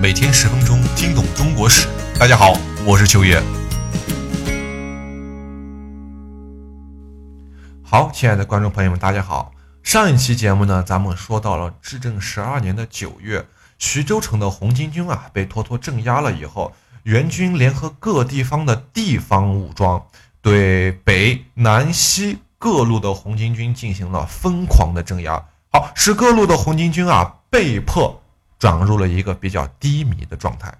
每天十分钟，听懂中国史。大家好，我是秋叶。好，亲爱的观众朋友们，大家好。上一期节目呢，咱们说到了至正十二年的九月，徐州城的红巾军啊被妥妥镇压了以后，元军联合各地方的地方武装，对北南西各路的红巾军进行了疯狂的镇压。好，使各路的红巾军啊被迫转入了一个比较低迷的状态。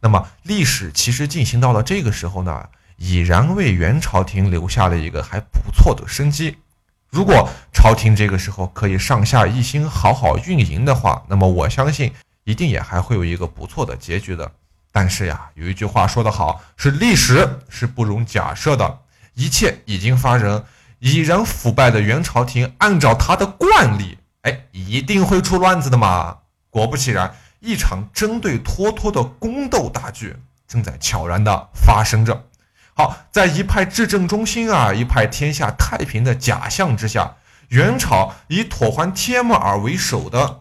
那么，历史其实进行到了这个时候呢，已然为元朝廷留下了一个还不错的生机。如果朝廷这个时候可以上下一心，好好运营的话，那么我相信一定也还会有一个不错的结局的。但是呀，有一句话说得好，是历史是不容假设的，一切已经发生。已然腐败的元朝廷，按照他的惯例，哎，一定会出乱子的嘛。果不其然，一场针对脱脱的宫斗大剧正在悄然的发生着。好，在一派至正中心啊，一派天下太平的假象之下，元朝以妥欢帖木儿为首的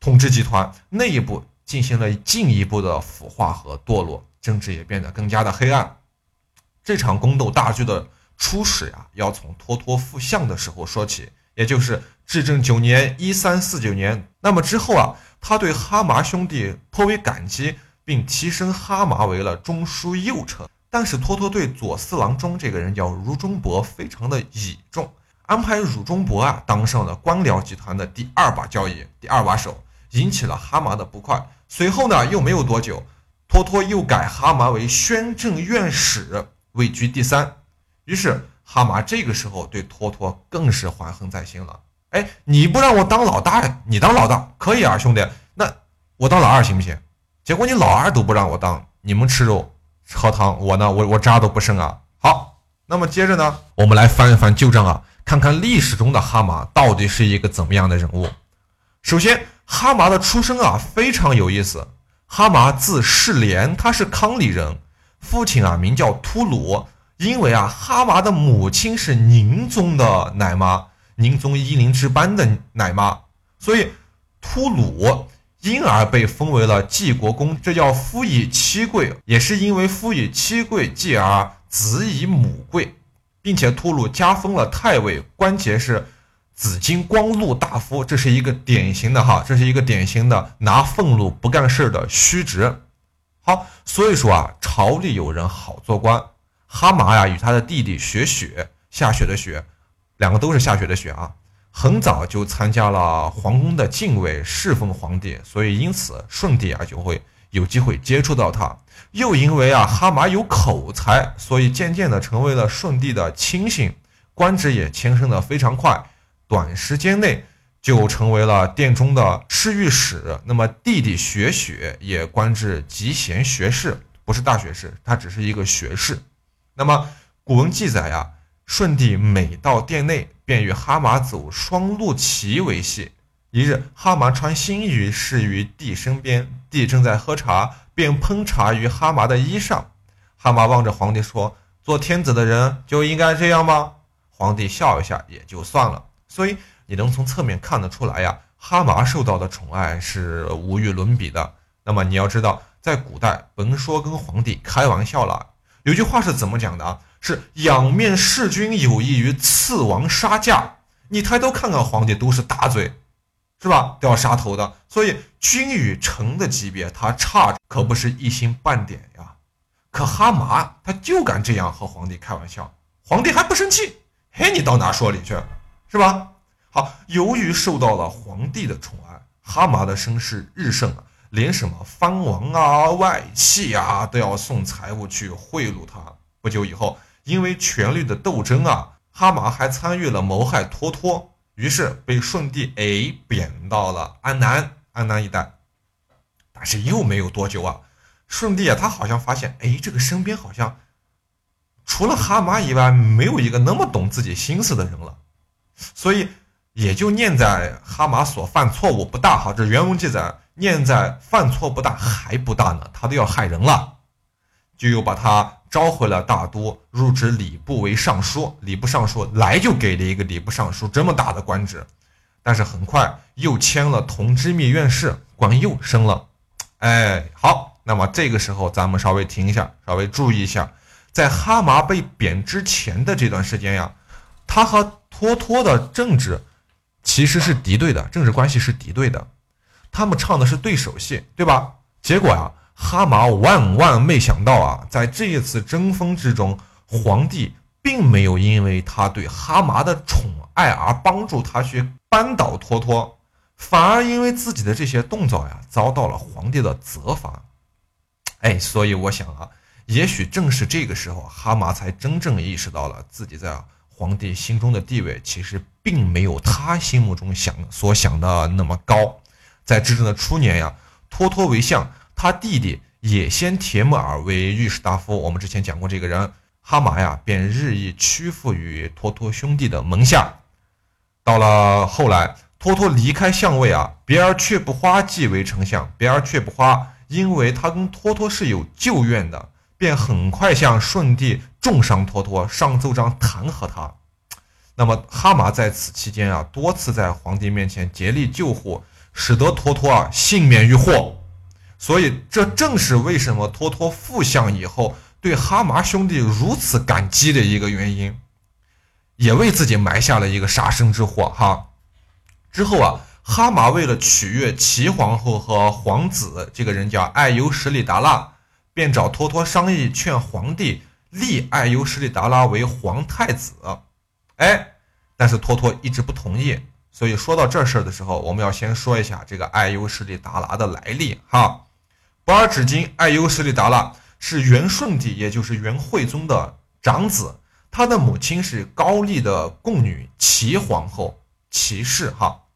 统治集团内部进行了进一步的腐化和堕落，政治也变得更加的黑暗。这场宫斗大剧的。初始呀，要从脱脱复相的时候说起，也就是至正九年（一三四九年）。那么之后啊，他对哈麻兄弟颇为感激，并提升哈麻为了中书右丞。但是脱脱对左四郎中这个人叫汝中伯非常的倚重，安排汝中伯啊当上了官僚集团的第二把交椅、第二把手，引起了哈麻的不快。随后呢，又没有多久，脱脱又改哈麻为宣政院使，位居第三。于是哈麻这个时候对托托更是怀恨在心了。哎，你不让我当老大，你当老大可以啊，兄弟。那我当老二行不行？结果你老二都不让我当，你们吃肉喝汤，我呢，我我渣都不剩啊。好，那么接着呢，我们来翻一翻旧账啊，看看历史中的哈麻到底是一个怎么样的人物。首先，哈麻的出生啊非常有意思。哈麻字世廉，他是康里人，父亲啊名叫秃鲁。因为啊，哈麻的母亲是宁宗的奶妈，宁宗一林之班的奶妈，所以秃鲁因而被封为了济国公，这叫夫以妻贵，也是因为夫以妻贵，继而子以母贵，并且秃鲁加封了太尉，官阶是紫金光禄大夫，这是一个典型的哈，这是一个典型的拿俸禄不干事的虚职。好，所以说啊，朝里有人好做官。哈麻呀，与他的弟弟雪雪下雪的雪，两个都是下雪的雪啊，很早就参加了皇宫的禁卫，侍奉皇帝，所以因此顺帝啊就会有机会接触到他。又因为啊哈马有口才，所以渐渐的成为了顺帝的亲信，官职也迁升的非常快，短时间内就成为了殿中的侍御史。那么弟弟雪雪也官至集贤学士，不是大学士，他只是一个学士。那么古文记载呀，舜帝每到殿内，便与哈麻走双陆骑为戏。一日，哈麻穿新衣侍于帝身边，帝正在喝茶，便喷茶于哈麻的衣上。哈麻望着皇帝说：“做天子的人就应该这样吗？”皇帝笑一下也就算了。所以你能从侧面看得出来呀，哈麻受到的宠爱是无与伦比的。那么你要知道，在古代，甭说跟皇帝开玩笑了。有句话是怎么讲的啊？是仰面弑君有益于刺王杀驾。你抬头看看皇帝都是大嘴，是吧？都要杀头的。所以君与臣的级别，他差可不是一星半点呀。可哈麻他就敢这样和皇帝开玩笑，皇帝还不生气？嘿，你到哪说理去？是吧？好，由于受到了皇帝的宠爱，哈麻的声势日盛啊。连什么藩王啊、外戚啊都要送财物去贿赂他。不久以后，因为权力的斗争啊，哈马还参与了谋害托托，于是被顺帝哎贬到了安南安南一带。但是又没有多久啊，顺帝啊他好像发现哎这个身边好像除了哈马以外没有一个那么懂自己心思的人了，所以也就念在哈马所犯错误不大哈，这原文记载。念在犯错不大还不大呢，他都要害人了，就又把他召回了大都，入职礼部为尚书。礼部尚书来就给了一个礼部尚书这么大的官职，但是很快又迁了同知密院事，官又升了。哎，好，那么这个时候咱们稍微停一下，稍微注意一下，在哈麻被贬之前的这段时间呀，他和托托的政治其实是敌对的，政治关系是敌对的，他们唱的是对手戏，对吧？结果呀，哈麻万万没想到啊，在这一次争锋之中，皇帝并没有因为他对哈麻的宠爱而帮助他去扳倒托托。反而因为自己的这些动作呀，遭到了皇帝的责罚。哎，所以我想啊，也许正是这个时候，哈麻才真正意识到了自己在皇帝心中的地位，其实并没有他心目中想所想的那么高。在执政的初年呀，托托为相，他弟弟也先铁木儿为御史大夫。我们之前讲过这个人，哈麻呀，便日益屈服于托托兄弟的门下。到了后来。托托离开相位啊，别儿却不花继为丞相。别儿却不花，因为他跟托托是有旧怨的，便很快向顺帝重伤托托，上奏章弹劾他。那么哈马在此期间啊，多次在皇帝面前竭力救护，使得托托啊幸免于祸。所以这正是为什么托托复相以后对哈麻兄弟如此感激的一个原因，也为自己埋下了一个杀身之祸哈。之后啊，哈麻为了取悦齐皇后和皇子，这个人叫爱优什里达拉，便找托托商议，劝皇帝立爱优什里达拉为皇太子。哎，但是托托一直不同意。所以说到这事儿的时候，我们要先说一下这个爱优什里达拉的来历哈。博尔只金爱优什里达拉是元顺帝，也就是元惠宗的长子，他的母亲是高丽的贡女齐皇后齐氏哈。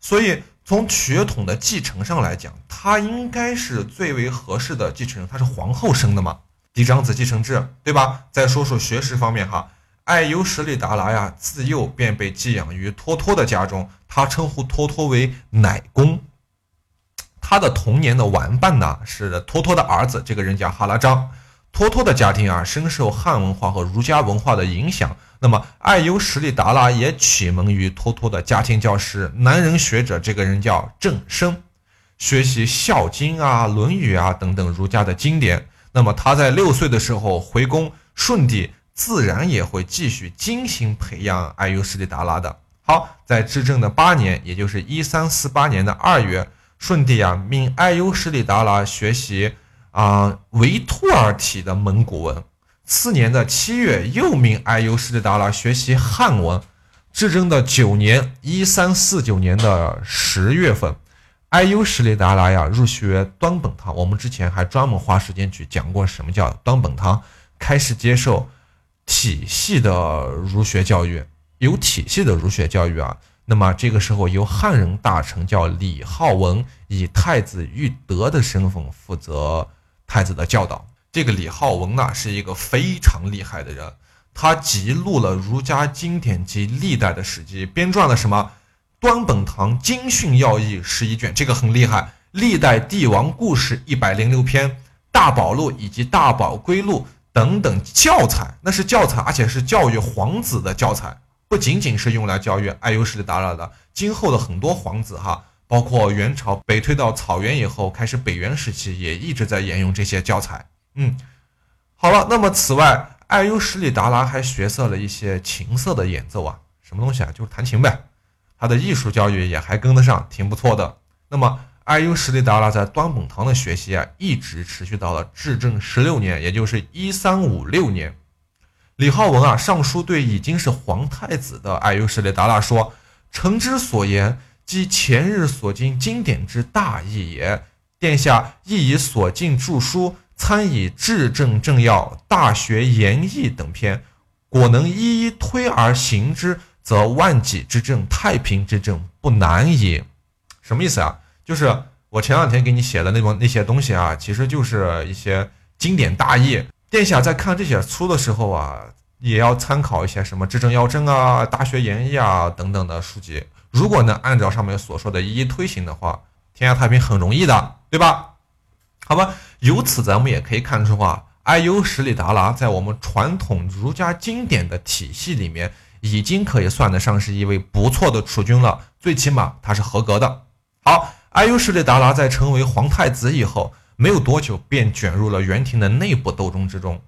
所以，从血统的继承上来讲，他应该是最为合适的继承人。他是皇后生的嘛，嫡长子继承制，对吧？再说说学识方面哈，爱优什里达拉呀，自幼便被寄养于托托的家中，他称呼托托为奶公。他的童年的玩伴呢，是托托的儿子，这个人叫哈拉章。托托的家庭啊，深受汉文化和儒家文化的影响。那么，爱优什利达拉也启蒙于托托的家庭教师、男人学者，这个人叫郑生，学习《孝经》啊、《论语》啊等等儒家的经典。那么，他在六岁的时候回宫，顺帝自然也会继续精心培养爱优什利达拉的。好，在执政的八年，也就是一三四八年的二月，顺帝啊命爱优什利达拉学习。啊，维托尔体的蒙古文。次年的七月，又命艾优什里达拉学习汉文。至正的九年，一三四九年的十月份，艾优什里达拉呀入学端本堂。我们之前还专门花时间去讲过什么叫端本堂，开始接受体系的儒学教育，有体系的儒学教育啊。那么这个时候，由汉人大臣叫李浩文，以太子玉德的身份负责。太子的教导，这个李浩文呢是一个非常厉害的人，他记录了儒家经典及历代的史记，编撰了什么《端本堂经训要义》十一卷，这个很厉害；历代帝王故事一百零六篇，《大宝录》以及《大宝归录》等等教材，那是教材，而且是教育皇子的教材，不仅仅是用来教育爱优势力达拉的，今后的很多皇子哈。包括元朝北退到草原以后，开始北元时期也一直在沿用这些教材。嗯，好了，那么此外，爱优什里达拉还学色了一些琴瑟的演奏啊，什么东西啊？就是弹琴呗。他的艺术教育也还跟得上，挺不错的。那么，爱优什里达拉在端本堂的学习啊，一直持续到了至正十六年，也就是一三五六年。李浩文啊，上书对已经是皇太子的爱优什里达拉说：“臣之所言。”即前日所经经典之大义也。殿下亦以所进著书参以治政政要、大学言义等篇，果能一一推而行之，则万己之政、太平之政不难也。什么意思啊？就是我前两天给你写的那种那些东西啊，其实就是一些经典大义。殿下在看这些书的时候啊，也要参考一些什么《治政要政》啊、《大学言义》啊等等的书籍。如果能按照上面所说的一一推行的话，天下太平很容易的，对吧？好吧，由此咱们也可以看出啊，艾优什里达拉在我们传统儒家经典的体系里面，已经可以算得上是一位不错的储君了，最起码他是合格的。好。阿尤什里达拉在成为皇太子以后，没有多久便卷入了元廷的内部斗争之中。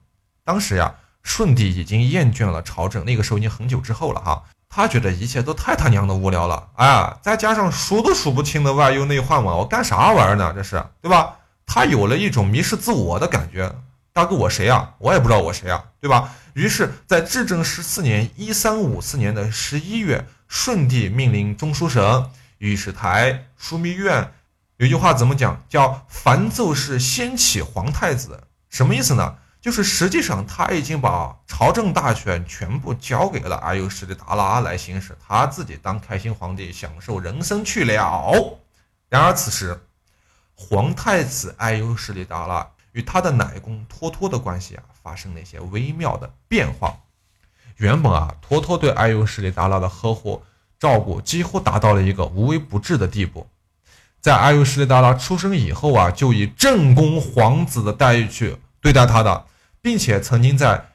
当时呀，顺帝已经厌倦了朝政，那个时候已经很久之后了哈。他觉得一切都太他娘的无聊了，哎，再加上数都数不清的外忧内患嘛，我干啥玩意儿呢？这是对吧？他有了一种迷失自我的感觉。大哥，我谁呀？我也不知道我谁呀，对吧？于是，在至正十四年（一三五四年的十一月），顺帝命令中书省、御史台、枢密院，有句话怎么讲？叫“凡奏事先起皇太子”，什么意思呢？就是实际上他已经把朝政大权全部交给了阿尤什里达拉来行使，他自己当开心皇帝，享受人生去了。然而此时，皇太子阿尤什里达拉与他的奶公托托的关系啊，发生了一些微妙的变化。原本啊，托托对阿尤什里达拉的呵护照顾几乎达到了一个无微不至的地步，在阿尤什利达拉出生以后啊，就以正宫皇子的待遇去对待他的。并且曾经在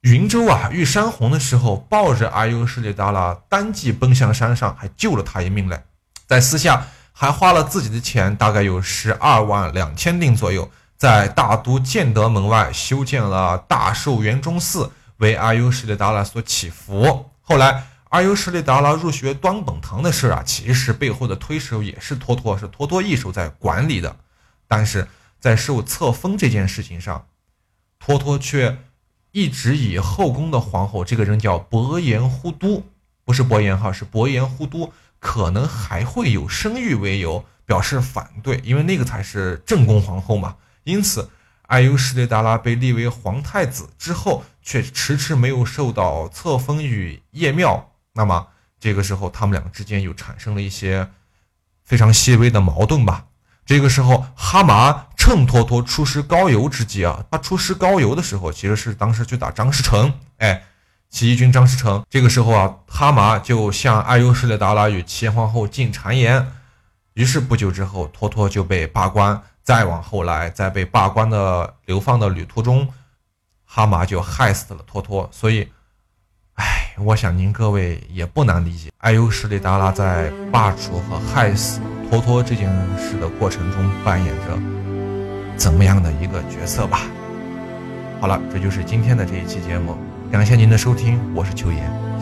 云州啊遇山洪的时候，抱着阿尤什利达拉单骑奔向山上，还救了他一命嘞。在私下还花了自己的钱，大概有十二万两千锭左右，在大都建德门外修建了大寿元中寺，为阿尤什利达拉所祈福。后来阿尤什里达拉入学端本堂的事啊，其实背后的推手也是托托，是托托一手在管理的。但是在受册封这件事情上，托托却一直以后宫的皇后，这个人叫伯颜忽都，不是伯颜哈，是伯颜忽都，可能还会有生育为由表示反对，因为那个才是正宫皇后嘛。因此，阿尤什里达拉被立为皇太子之后，却迟迟没有受到册封与叶庙。那么这个时候，他们两个之间又产生了一些非常细微的矛盾吧。这个时候，哈麻趁托托出师高邮之际啊，他出师高邮的时候，其实是当时去打张士诚。哎，起义军张士诚。这个时候啊，哈麻就向阿尤什里达拉与齐皇后进谗言。于是不久之后，托托就被罢官。再往后来，在被罢官的流放的旅途中，哈麻就害死了托托。所以，哎，我想您各位也不难理解，阿尤什里达拉在罢黜和害死。托托这件事的过程中扮演着怎么样的一个角色吧？好了，这就是今天的这一期节目，感谢您的收听，我是秋言。